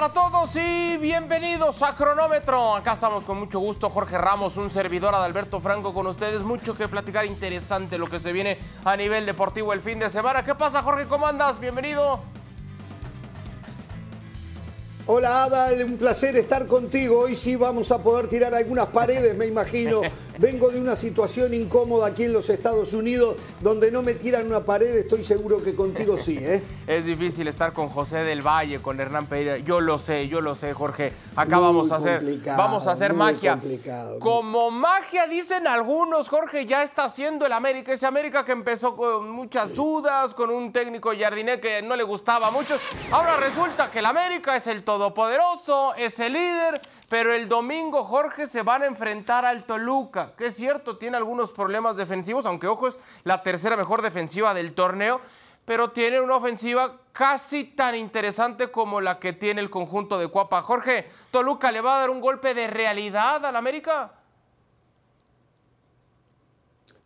Para todos y bienvenidos a Cronómetro. Acá estamos con mucho gusto, Jorge Ramos, un servidor Adalberto Franco con ustedes. Mucho que platicar, interesante lo que se viene a nivel deportivo el fin de semana. ¿Qué pasa, Jorge? ¿Cómo andas? Bienvenido. Hola Adal, un placer estar contigo. Hoy sí vamos a poder tirar algunas paredes, me imagino. Vengo de una situación incómoda aquí en los Estados Unidos, donde no me tiran una pared, estoy seguro que contigo sí, ¿eh? Es difícil estar con José del Valle, con Hernán Pereira. Yo lo sé, yo lo sé, Jorge. Acá vamos a hacer, vamos a hacer magia. Complicado, Como magia dicen algunos, Jorge ya está haciendo el América. Ese América que empezó con muchas dudas, con un técnico jardiné que no le gustaba mucho. Ahora resulta que el América es el todopoderoso, es el líder. Pero el domingo, Jorge, se van a enfrentar al Toluca, que es cierto, tiene algunos problemas defensivos, aunque ojo, es la tercera mejor defensiva del torneo, pero tiene una ofensiva casi tan interesante como la que tiene el conjunto de Cuapa. Jorge, ¿Toluca le va a dar un golpe de realidad al América?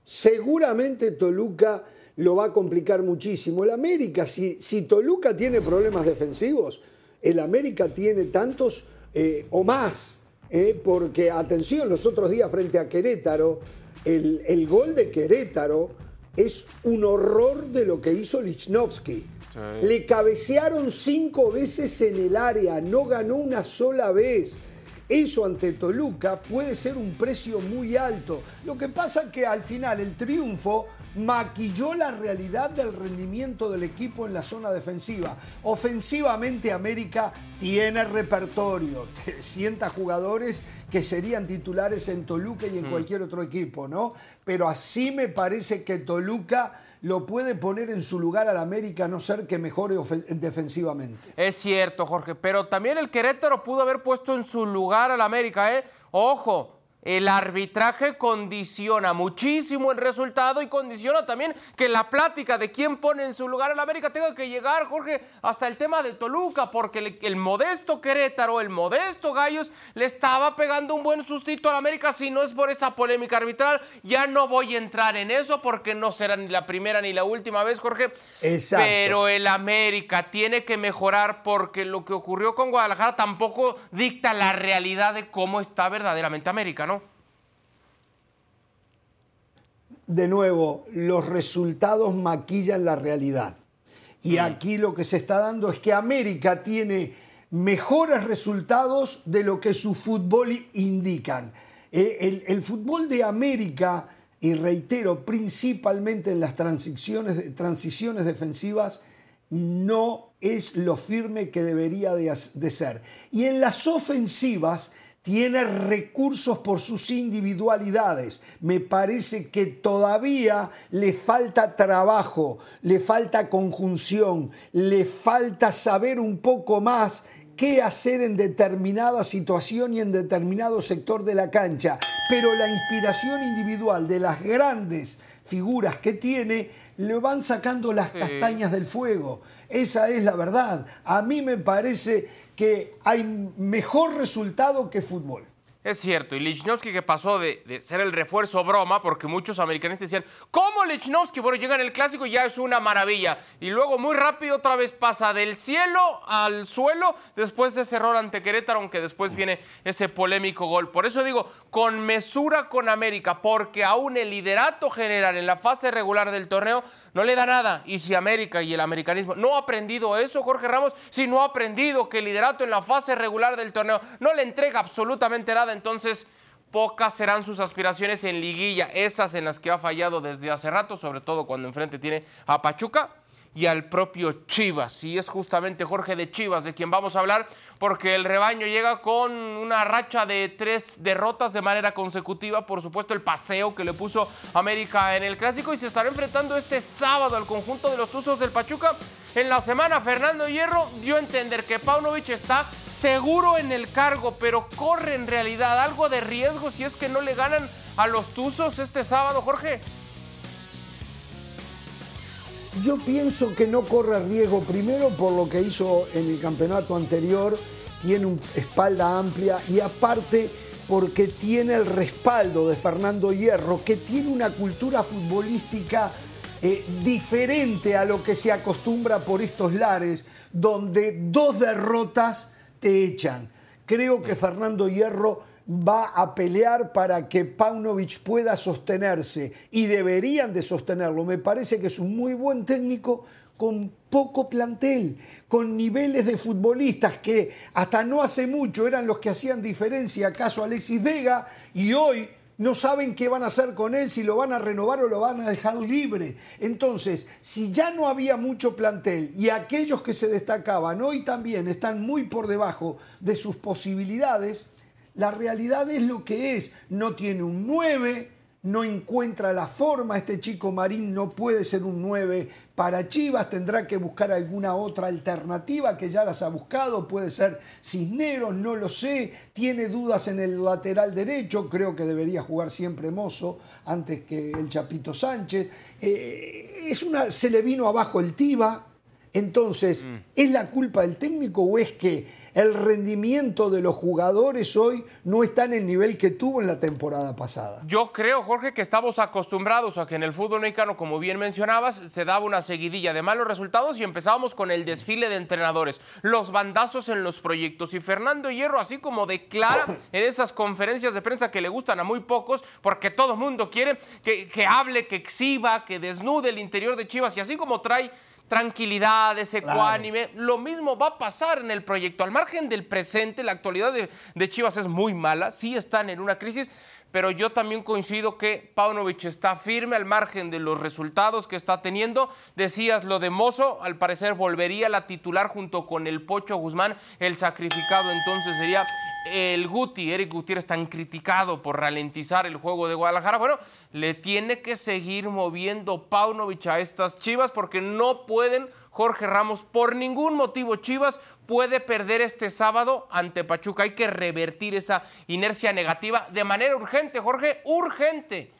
Seguramente Toluca lo va a complicar muchísimo. El América, si, si Toluca tiene problemas defensivos, el América tiene tantos eh, o más, eh, porque atención, los otros días frente a Querétaro, el, el, gol de Querétaro es un horror de lo que hizo Lichnowsky. Sí. Le cabecearon cinco veces en el área, no ganó una sola vez. Eso ante Toluca puede ser un precio muy alto. Lo que pasa es que al final el triunfo maquilló la realidad del rendimiento del equipo en la zona defensiva. Ofensivamente América tiene repertorio, sienta jugadores que serían titulares en Toluca y en mm. cualquier otro equipo, ¿no? Pero así me parece que Toluca lo puede poner en su lugar al América, a no ser que mejore defensivamente. Es cierto, Jorge, pero también el Querétaro pudo haber puesto en su lugar al América, ¿eh? Ojo, el arbitraje condiciona muchísimo el resultado y condiciona también que la plática de quién pone en su lugar al América tenga que llegar, Jorge, hasta el tema de Toluca, porque el, el, modesto Querétaro, el modesto Gallos, le estaba pegando un buen sustito al América. Si no es por esa polémica arbitral, ya no voy a entrar en eso porque no será ni la primera ni la última vez, Jorge. Exacto. Pero el América tiene que mejorar porque lo que ocurrió con Guadalajara tampoco dicta la realidad de cómo está verdaderamente América, ¿no? De nuevo, los resultados maquillan la realidad. Y aquí lo que se está dando es que América tiene mejores resultados de lo que su fútbol indican. Eh, el, el, fútbol de América, y reitero, principalmente en las transiciones, transiciones defensivas, no es lo firme que debería de, de ser. Y en las ofensivas, tiene recursos por sus individualidades. Me parece que todavía le falta trabajo, le falta conjunción, le falta saber un poco más qué hacer en determinada situación y en determinado sector de la cancha. Pero la inspiración individual de las grandes figuras que tiene le van sacando las castañas del fuego. Esa es la verdad. A mí me parece que hay mejor resultado que fútbol. Es cierto, y Lichnowsky que pasó de, de, ser el refuerzo broma, porque muchos americanos decían, ¿cómo Lichnowsky? Bueno, llega en el clásico y ya es una maravilla. Y luego muy rápido otra vez pasa del cielo al suelo después de ese error ante Querétaro, aunque después viene ese polémico gol. Por eso digo, con mesura con América, porque aún el liderato general en la fase regular del torneo no le da nada. Y si América y el americanismo no ha aprendido eso, Jorge Ramos, si no ha aprendido que el liderato en la fase regular del torneo no le entrega absolutamente nada, entonces pocas serán sus aspiraciones en liguilla, esas en las que ha fallado desde hace rato, sobre todo cuando enfrente tiene a Pachuca y al propio Chivas. Y es justamente Jorge de Chivas de quien vamos a hablar, porque el rebaño llega con una racha de tres derrotas de manera consecutiva. Por supuesto, el paseo que le puso América en el clásico y se estará enfrentando este sábado al conjunto de los Tuzos del Pachuca. En la semana, Fernando Hierro dio a entender que Paunovic está seguro en el cargo, pero corre en realidad algo de riesgo si es que no le ganan a los Tuzos este sábado, Jorge. Yo pienso que no corre riesgo primero por lo que hizo en el campeonato anterior, tiene una espalda amplia y aparte porque tiene el respaldo de Fernando Hierro, que tiene una cultura futbolística eh, diferente a lo que se acostumbra por estos lares, donde dos derrotas te echan. Creo que Fernando Hierro va a pelear para que Paunovic pueda sostenerse y deberían de sostenerlo. Me parece que es un muy buen técnico con poco plantel, con niveles de futbolistas que hasta no hace mucho eran los que hacían diferencia, acaso Alexis Vega, y hoy no saben qué van a hacer con él, si lo van a renovar o lo van a dejar libre. Entonces, si ya no había mucho plantel y aquellos que se destacaban hoy también están muy por debajo de sus posibilidades, la realidad es lo que es. No tiene un 9, no encuentra la forma. Este chico Marín no puede ser un 9 para Chivas. Tendrá que buscar alguna otra alternativa que ya las ha buscado. Puede ser Cisneros, no lo sé. Tiene dudas en el lateral derecho. Creo que debería jugar siempre Mozo antes que el Chapito Sánchez. Eh, es una, se le vino abajo el Tiba. Entonces, mm. ¿es la culpa del técnico o es que el rendimiento de los jugadores hoy no está en el nivel que tuvo en la temporada pasada. Yo creo, Jorge, que estamos acostumbrados a que en el fútbol mexicano, como bien mencionabas, se daba una seguidilla de malos resultados y empezábamos con el desfile de entrenadores, los bandazos en los proyectos. Y Fernando Hierro, así como declara en esas conferencias de prensa que le gustan a muy pocos, porque todo el mundo quiere que, que hable, que exhiba, que desnude el interior de Chivas, y así como trae tranquilidad, ese ecuánime. Lo mismo va a pasar en el proyecto. Al margen del presente, la actualidad de, Chivas es muy mala, sí están en una crisis, pero yo también coincido que Paunovic está firme al margen de los resultados que está teniendo. Decías lo de Mozo, al parecer volvería la titular junto con el Pocho Guzmán, el sacrificado entonces sería el Guti, Eric Gutiérrez, tan criticado por ralentizar el juego de Guadalajara, bueno, le tiene que seguir moviendo Paunovic a estas Chivas porque no pueden, Jorge Ramos, por ningún motivo Chivas puede perder este sábado ante Pachuca. Hay que revertir esa inercia negativa de manera urgente, Jorge, urgente.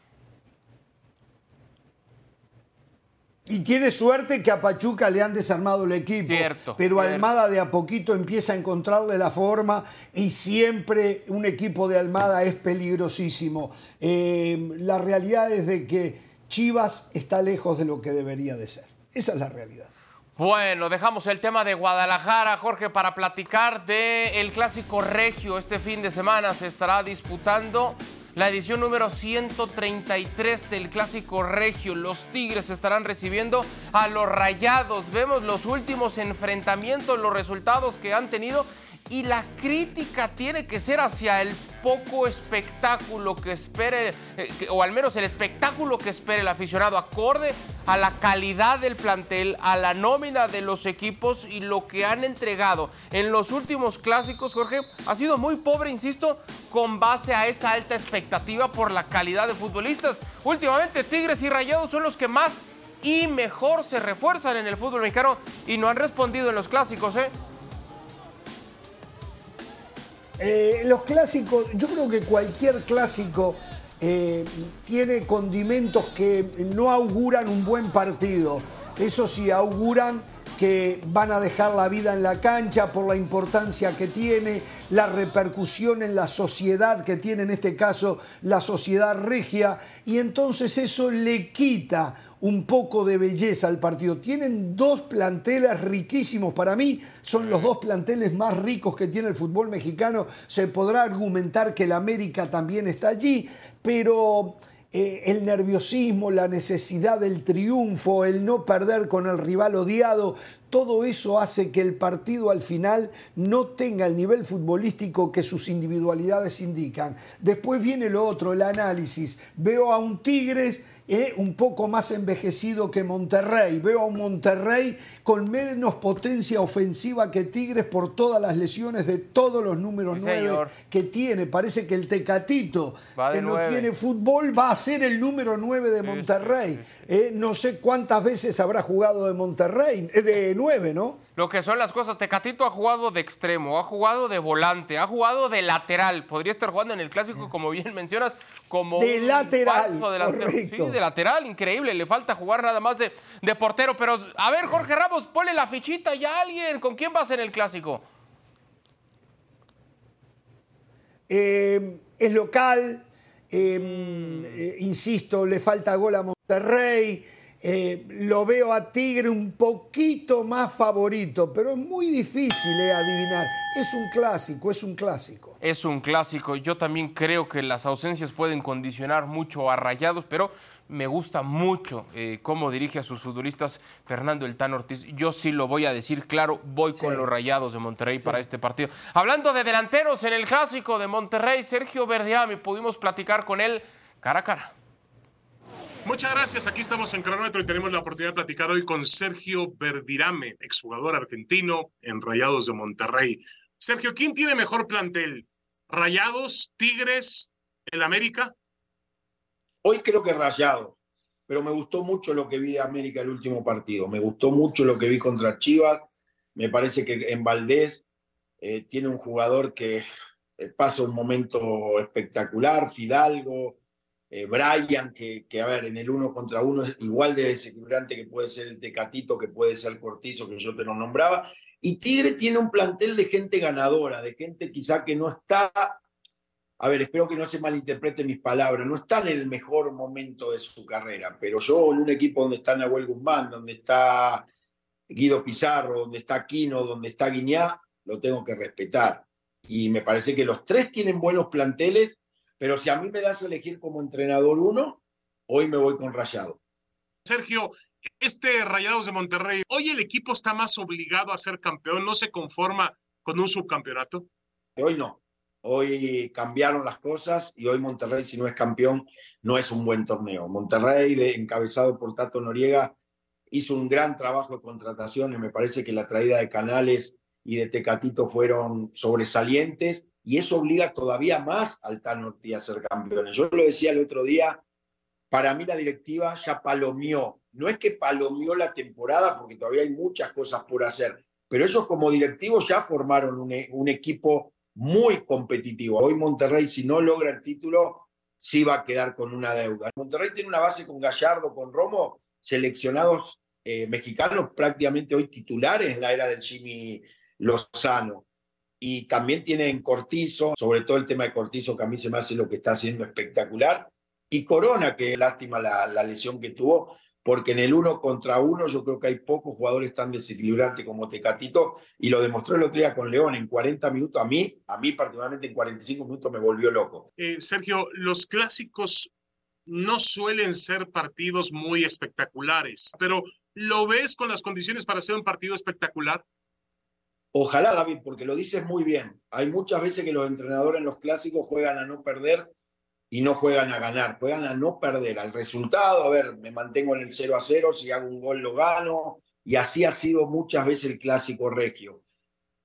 Y tiene suerte que a Pachuca le han desarmado el equipo. pero Almada de a poquito empieza a encontrarle la forma y siempre un equipo de Almada es peligrosísimo. Eh, la realidad es de que Chivas está lejos de lo que debería de ser. Esa es la realidad. Bueno, dejamos el tema de Guadalajara, Jorge, para platicar del clásico regio. Este fin de semana se estará disputando la edición número 133 del Clásico Regio. Los Tigres estarán recibiendo a los Rayados. Vemos los últimos enfrentamientos, los resultados que han tenido y la crítica tiene que ser hacia el poco espectáculo que espere, eh, o al menos el espectáculo que espere el aficionado, acorde a la calidad del plantel, a la nómina de los equipos y lo que han entregado en los últimos clásicos, Jorge, ha sido muy pobre, insisto, con base a esa alta expectativa por la calidad de futbolistas. Últimamente Tigres y Rayados son los que más y mejor se refuerzan en el fútbol mexicano y no han respondido en los clásicos, ¿eh? Eh, los clásicos, yo creo que cualquier clásico eh, tiene condimentos que no auguran un buen partido. Eso sí, auguran que van a dejar la vida en la cancha por la importancia que tiene, la repercusión en la sociedad que tiene en este caso la sociedad regia, y entonces eso le quita un poco de belleza al partido. Tienen dos planteles riquísimos. Para mí son los dos planteles más ricos que tiene el fútbol mexicano. Se podrá argumentar que el América también está allí, pero eh, el nerviosismo, la necesidad del triunfo, el no perder con el rival odiado, todo eso hace que el partido al final no tenga el nivel futbolístico que sus individualidades indican. Después viene lo otro, el análisis. Veo a un Tigres eh, un poco más envejecido que Monterrey. Veo a un Monterrey con menos potencia ofensiva que Tigres por todas las lesiones de todos los números nueve que tiene. Parece que el Tecatito, que no tiene fútbol, va a ser el número 9 de Monterrey. Eh, no sé cuántas veces habrá jugado de Monterrey, eh, de 9, ¿no? lo que son las cosas. Tecatito ha jugado de extremo, ha jugado de volante, ha jugado de lateral. Podría estar jugando en el clásico, como bien mencionas, como de lateral. Sí, de lateral, increíble. Le falta jugar nada más de, de, portero. Pero, a ver, Jorge Ramos, ponle la fichita ya a alguien. ¿Con quién vas en el clásico? Eh, es local. Eh, eh, insisto, le falta gol a Monterrey. Eh, lo veo a Tigre un poquito más favorito, pero es muy difícil eh, adivinar. Es un clásico, es un clásico. Es un clásico. Yo también creo que las ausencias pueden condicionar mucho a Rayados, pero me gusta mucho eh, cómo dirige a sus futbolistas Fernando El Tan Ortiz. Yo sí lo voy a decir claro, voy con los Rayados de Monterrey para este partido. Hablando de delanteros en el clásico de Monterrey, Sergio Verdiami, pudimos platicar con él cara a cara. Muchas gracias. Aquí estamos en Cronómetro y tenemos la oportunidad de platicar hoy con Sergio Verdirame, exjugador argentino en Rayados de Monterrey. Sergio, ¿quién tiene mejor plantel? ¿Rayados, Tigres, el América? Hoy creo que Rayados, pero me gustó mucho lo que vi de América el último partido. Me gustó mucho lo que vi contra Chivas. Me parece que en Valdés eh, tiene un jugador que eh, pasa un momento espectacular, Fidalgo, eh, Brian, que, a ver, en el uno contra uno es igual de desequilibrante que puede ser el Tecatito, que puede ser el Cortizo, que yo te lo nombraba. Y Tigre tiene un plantel de gente ganadora, de gente quizá que no está, a ver, espero que no se malinterprete mis palabras, no está en el mejor momento de su carrera, pero yo en un equipo donde está Nahuel Guzmán, donde está Guido Pizarro, donde está Quino, donde está Guiñá, lo tengo que respetar. Y me parece que los tres tienen buenos planteles pero si a mí me das a elegir como entrenador uno, hoy me voy con Rayado. Sergio, este Rayados de Monterrey, hoy el equipo está más obligado a ser campeón, no se conforma con un subcampeonato. Hoy no. Hoy cambiaron las cosas y hoy Monterrey, si no es campeón, no es un buen torneo. Monterrey, de, encabezado por Tato Noriega, hizo un gran trabajo de contrataciones. Me parece que la traída de Canales y de Tecatito fueron sobresalientes y eso obliga todavía más al Tan a ser campeones. Yo lo decía el otro día, para mí la directiva ya palomió. No es que palomió la temporada, porque todavía hay muchas cosas por hacer, pero ellos como directivos ya formaron un, e, un equipo muy competitivo. Hoy Monterrey, si no logra el título, sí va a quedar con una deuda. Monterrey tiene una base con Gallardo, con Romo, seleccionados eh, mexicanos prácticamente hoy titulares en la era del Jimmy Lozano y también tienen Cortizo, sobre todo el tema de Cortizo, que a mí se me hace lo que está haciendo espectacular, y Corona, que lástima la, lesión que tuvo, porque en el uno contra uno yo creo que hay pocos jugadores tan desequilibrantes como Tecatito, y lo demostró el otro día con León en 40 minutos, a mí, a mí particularmente en 45 minutos me volvió loco. Eh, Sergio, los clásicos no suelen ser partidos muy espectaculares, pero ¿lo ves con las condiciones para ser un partido espectacular? Ojalá, David, porque lo dices muy bien. Hay muchas veces que los entrenadores en los clásicos juegan a no perder y no juegan a ganar, juegan a no perder. Al resultado, a ver, me mantengo en el 0 a 0, si hago un gol lo gano, y así ha sido muchas veces el clásico regio.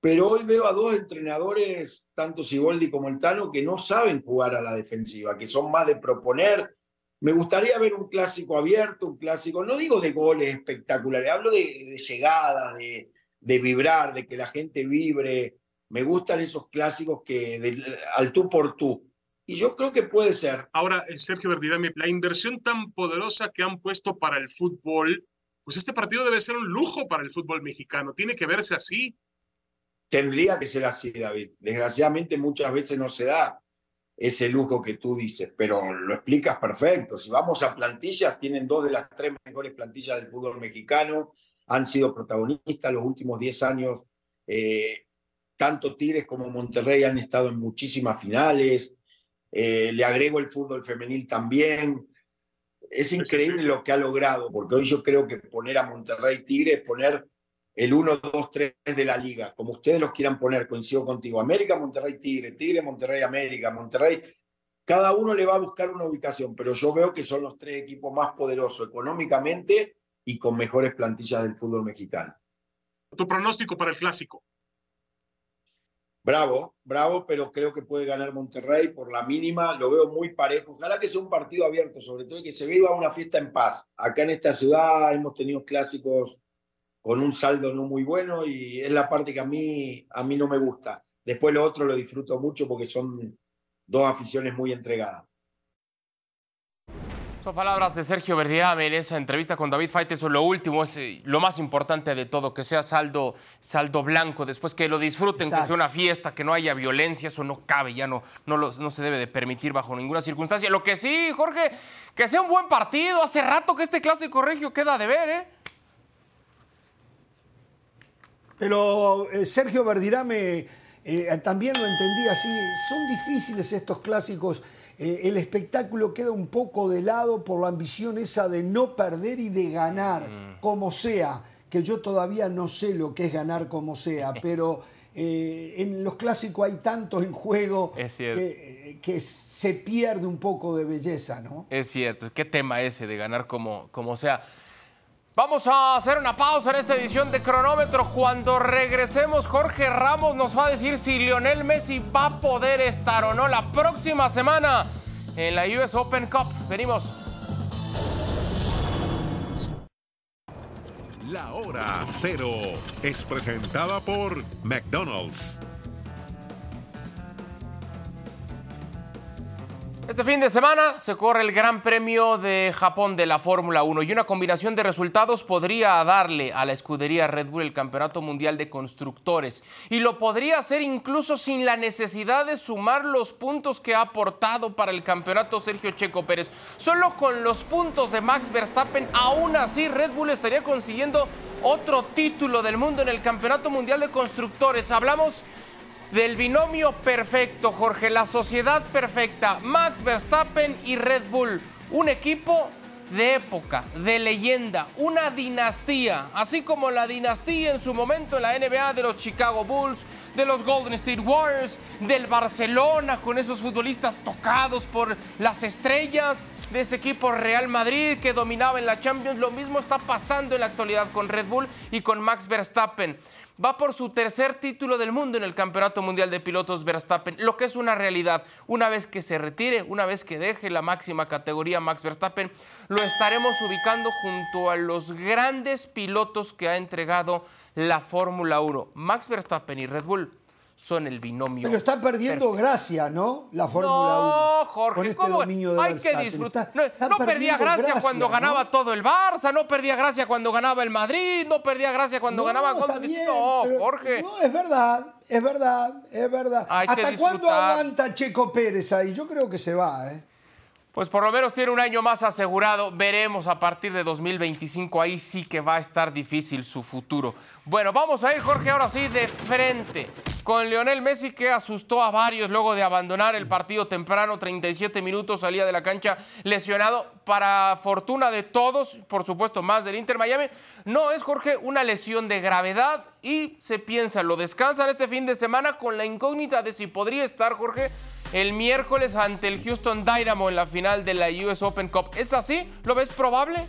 Pero hoy veo a dos entrenadores, tanto Siboldi como el Tano, que no saben jugar a la defensiva, que son más de proponer. Me gustaría ver un clásico abierto, un clásico, no digo de goles espectaculares, hablo de, de llegadas, de, de vibrar, de que la gente vibre. Me gustan esos clásicos que al tú por tú. Y yo creo que puede ser. Ahora, eh, Sergio Verdirame, la inversión tan poderosa que han puesto para el fútbol, pues este partido debe ser un lujo para el fútbol mexicano. Tiene que verse así. Tendría que ser así, David. Desgraciadamente muchas veces no se da ese lujo que tú dices, pero lo explicas perfecto. Si vamos a plantillas, tienen dos de las tres mejores plantillas del fútbol mexicano han sido protagonistas los últimos 10 años. Eh, tanto Tigres como Monterrey han estado en muchísimas finales. Eh, le agrego el fútbol femenil también. Es increíble lo que ha logrado, porque hoy yo creo que poner a Monterrey Tigres es poner el 1, 2, 3 de la liga, como ustedes los quieran poner, coincido contigo. América, Monterrey, Tigre, Tigre, Monterrey, América, Monterrey. Cada uno le va a buscar una ubicación, pero yo veo que son los tres equipos más poderosos económicamente y con mejores plantillas del fútbol mexicano. ¿Tu pronóstico para el clásico? Bravo, bravo, pero creo que puede ganar Monterrey por la mínima. Lo veo muy parejo. Ojalá que sea un partido abierto, sobre todo que se viva una fiesta en paz. Acá en esta ciudad hemos tenido clásicos con un saldo no muy bueno y es la parte que a mí, a mí no me gusta. Después lo otro lo disfruto mucho porque son dos aficiones muy entregadas. Son palabras de Sergio Verdirame en esa entrevista con David Faitelson. Lo último es eh, lo más importante de todo, que sea saldo, saldo blanco, después que lo disfruten, que sea una fiesta, que no haya violencia, eso no cabe, ya no, no, no se debe de permitir bajo ninguna circunstancia. Lo que sí, Jorge, que sea un buen partido. Hace rato que este clásico regio queda de ver, ¿eh? Pero eh, Sergio Verdirame eh, también lo entendí así. Son difíciles estos clásicos. Eh, el espectáculo queda un poco de lado por la ambición esa de no perder y de ganar, mm. como sea. Que yo todavía no sé lo que es ganar como sea, pero en los clásicos hay tanto en juego que, que, se pierde un poco de belleza, ¿no? Es cierto. ¿Qué tema ese de ganar como, como sea? Vamos a hacer una pausa en esta edición de cronómetro. Cuando regresemos, Jorge Ramos nos va a decir si Lionel Messi va a poder estar o no la próxima semana en la US Open Cup. Venimos. La hora cero es presentada por McDonald's. Este fin de semana se corre el Gran Premio de Japón de la Fórmula 1 y una combinación de resultados podría darle a la escudería Red Bull el Campeonato Mundial de Constructores y lo podría hacer incluso sin la necesidad de sumar los puntos que ha aportado para el campeonato Sergio Checo Pérez. Solo con los puntos de Max Verstappen, aún así Red Bull estaría consiguiendo otro título del mundo en el Campeonato Mundial de Constructores. Hablamos del binomio perfecto, Jorge, la sociedad perfecta, Max Verstappen y Red Bull, un equipo de época, de leyenda, una dinastía, así como la dinastía en su momento en la NBA de los Chicago Bulls, de los Golden State Warriors, del Barcelona con esos futbolistas tocados por las estrellas, de ese equipo Real Madrid que dominaba en la Champions, lo mismo está pasando en la actualidad con Red Bull y con Max Verstappen va por su tercer título del mundo en el Campeonato Mundial de Pilotos Verstappen, lo que es una realidad. Una vez que se retire, una vez que deje la máxima categoría Max Verstappen, lo estaremos ubicando junto a los grandes pilotos que ha entregado la Fórmula 1. Max Verstappen y Red Bull son el binomio. Pero está perdiendo gracia, ¿no? La Fórmula 1. No, Jorge, con este dominio de Hay que disfrutar. no, perdía gracia, cuando ganaba todo el Barça, no perdía gracia cuando ganaba el Madrid, no perdía gracia cuando ganaba está bien, No, Jorge. No, es verdad, es verdad, es verdad. ¿Hasta cuándo aguanta Checo Pérez ahí? Yo creo que se va, ¿eh? Pues por lo menos tiene un año más asegurado. Veremos a partir de 2025. Ahí sí que va a estar difícil su futuro. Bueno, vamos a ir, Jorge, ahora sí, de frente con Lionel Messi que asustó a varios luego de abandonar el partido temprano, 37 minutos salía de la cancha lesionado, para fortuna de todos, por supuesto más del Inter Miami, no es Jorge una lesión de gravedad y se piensa, lo descansan este fin de semana con la incógnita de si podría estar Jorge el miércoles ante el Houston Dynamo en la final de la US Open Cup. ¿Es así? ¿Lo ves probable?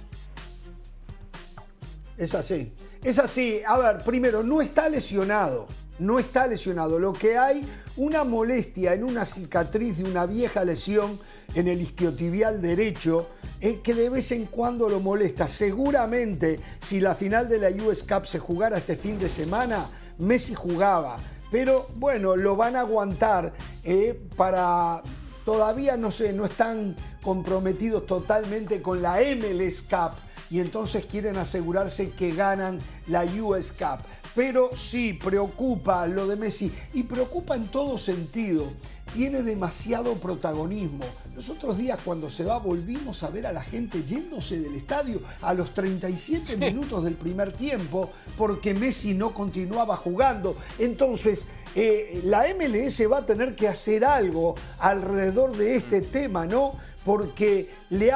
Es así. Es así. A ver, primero, no está lesionado no está lesionado. Lo que hay, una molestia en una cicatriz de una vieja lesión en el isquiotibial derecho, que de vez en cuando lo molesta. Seguramente, si la final de la US Cup se jugara este fin de semana, Messi jugaba. Pero bueno, lo van a aguantar eh, para... Todavía no sé, no están comprometidos totalmente con la MLS Cup y entonces quieren asegurarse que ganan la US Cup. Pero sí, preocupa lo de Messi y preocupa en todo sentido. Tiene demasiado protagonismo. Los otros días cuando se va volvimos a ver a la gente yéndose del estadio a los 37 minutos del primer tiempo porque Messi no continuaba jugando. Entonces, eh, la MLS va a tener que hacer algo alrededor de este tema, ¿no? Porque le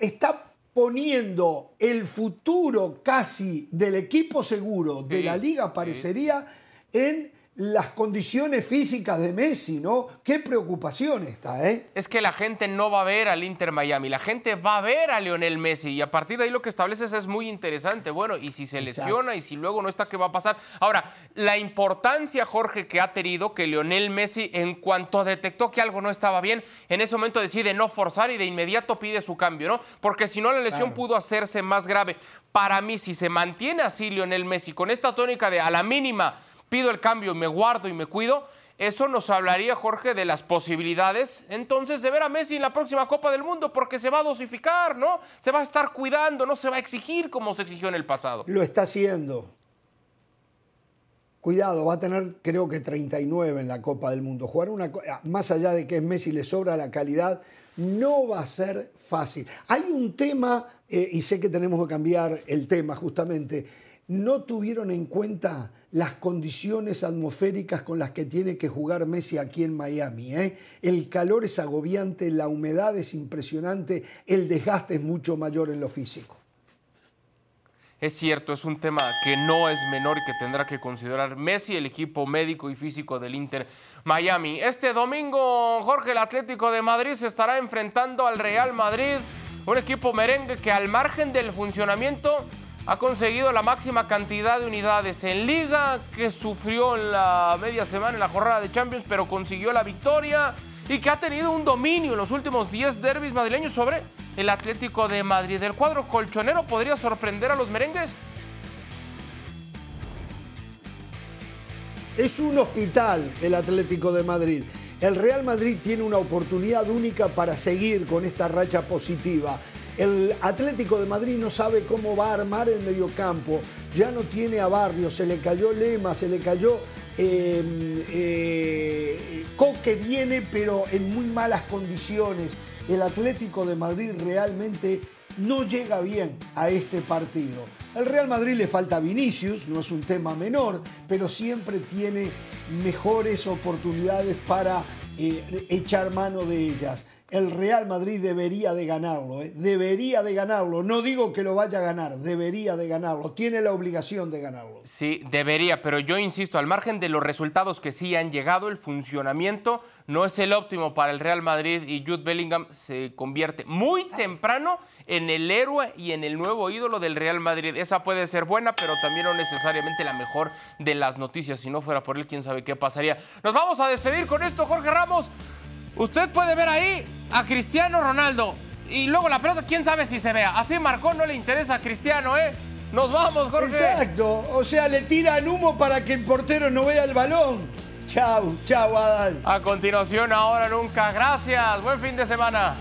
está poniendo el futuro casi del equipo seguro de Sí, la liga, sí. parecería, en las condiciones físicas de Messi, ¿no? Qué preocupación está, ¿eh? Es que la gente no va a ver al Inter Miami, la gente va a ver a Lionel Messi y a partir de ahí lo que estableces es muy interesante. Bueno, y si se Exacto. lesiona y si luego no está, ¿qué va a pasar? Ahora, la importancia, Jorge, que ha tenido que Lionel Messi, en cuanto detectó que algo no estaba bien, en ese momento decide no forzar y de inmediato pide su cambio, ¿no? Porque si no, la lesión Claro. pudo hacerse más grave. Para mí, si se mantiene así Lionel Messi, con esta tónica de a la mínima pido el cambio, me guardo y me cuido, eso nos hablaría, Jorge, de las posibilidades entonces de ver a Messi en la próxima Copa del Mundo, porque se va a dosificar, ¿no? Se va a estar cuidando, no se va a exigir como se exigió en el pasado. Lo está haciendo. Cuidado, va a tener creo que 39 en la Copa del Mundo. Jugar una ah, más allá de que es Messi le sobra la calidad, no va a ser fácil. Hay un tema eh, y sé que tenemos que cambiar el tema justamente. No tuvieron en cuenta las condiciones atmosféricas con las que tiene que jugar Messi aquí en Miami. ¿eh? El calor es agobiante, la humedad es impresionante, el desgaste es mucho mayor en lo físico. Es cierto, es un tema que no es menor y que tendrá que considerar Messi, el equipo médico y físico del Inter Miami. Este domingo, Jorge, el Atlético de Madrid se estará enfrentando al Real Madrid, un equipo merengue que al margen del funcionamiento ha conseguido la máxima cantidad de unidades en liga, que sufrió en la media semana en la jornada de Champions, pero consiguió la victoria y que ha tenido un dominio en los últimos 10 derbis madrileños sobre el Atlético de Madrid. ¿El cuadro colchonero podría sorprender a los merengues? Es un hospital el Atlético de Madrid. El Real Madrid tiene una oportunidad única para seguir con esta racha positiva. El Atlético de Madrid no sabe cómo va a armar el mediocampo. Ya no tiene a Barrio, se le cayó Lema, se le cayó eh, eh, Coque viene, pero en muy malas condiciones. El Atlético de Madrid realmente no llega bien a este partido. Al Real Madrid le falta Vinicius, no es un tema menor, pero siempre tiene mejores oportunidades para eh, echar mano de ellas. El Real Madrid debería de ganarlo, ¿eh? debería de ganarlo. No digo que lo vaya a ganar, debería de ganarlo. Tiene la obligación de ganarlo. Sí, debería, pero yo insisto, al margen de los resultados que sí han llegado, el funcionamiento no es el óptimo para el Real Madrid y Jude Bellingham se convierte muy temprano en el héroe y en el nuevo ídolo del Real Madrid. Esa puede ser buena, pero también no necesariamente la mejor de las noticias. Si no fuera por él, quién sabe qué pasaría. Nos vamos a despedir con esto, Jorge Ramos. Usted puede ver ahí a Cristiano Ronaldo y luego la pelota, quién sabe si se vea. Así marcó, no le interesa a Cristiano, ¿eh? Nos vamos, Jorge. Exacto, o sea, le tiran humo para que el portero no vea el balón. Chau, chau, Adal. A continuación, ahora nunca. Gracias. Buen fin de semana.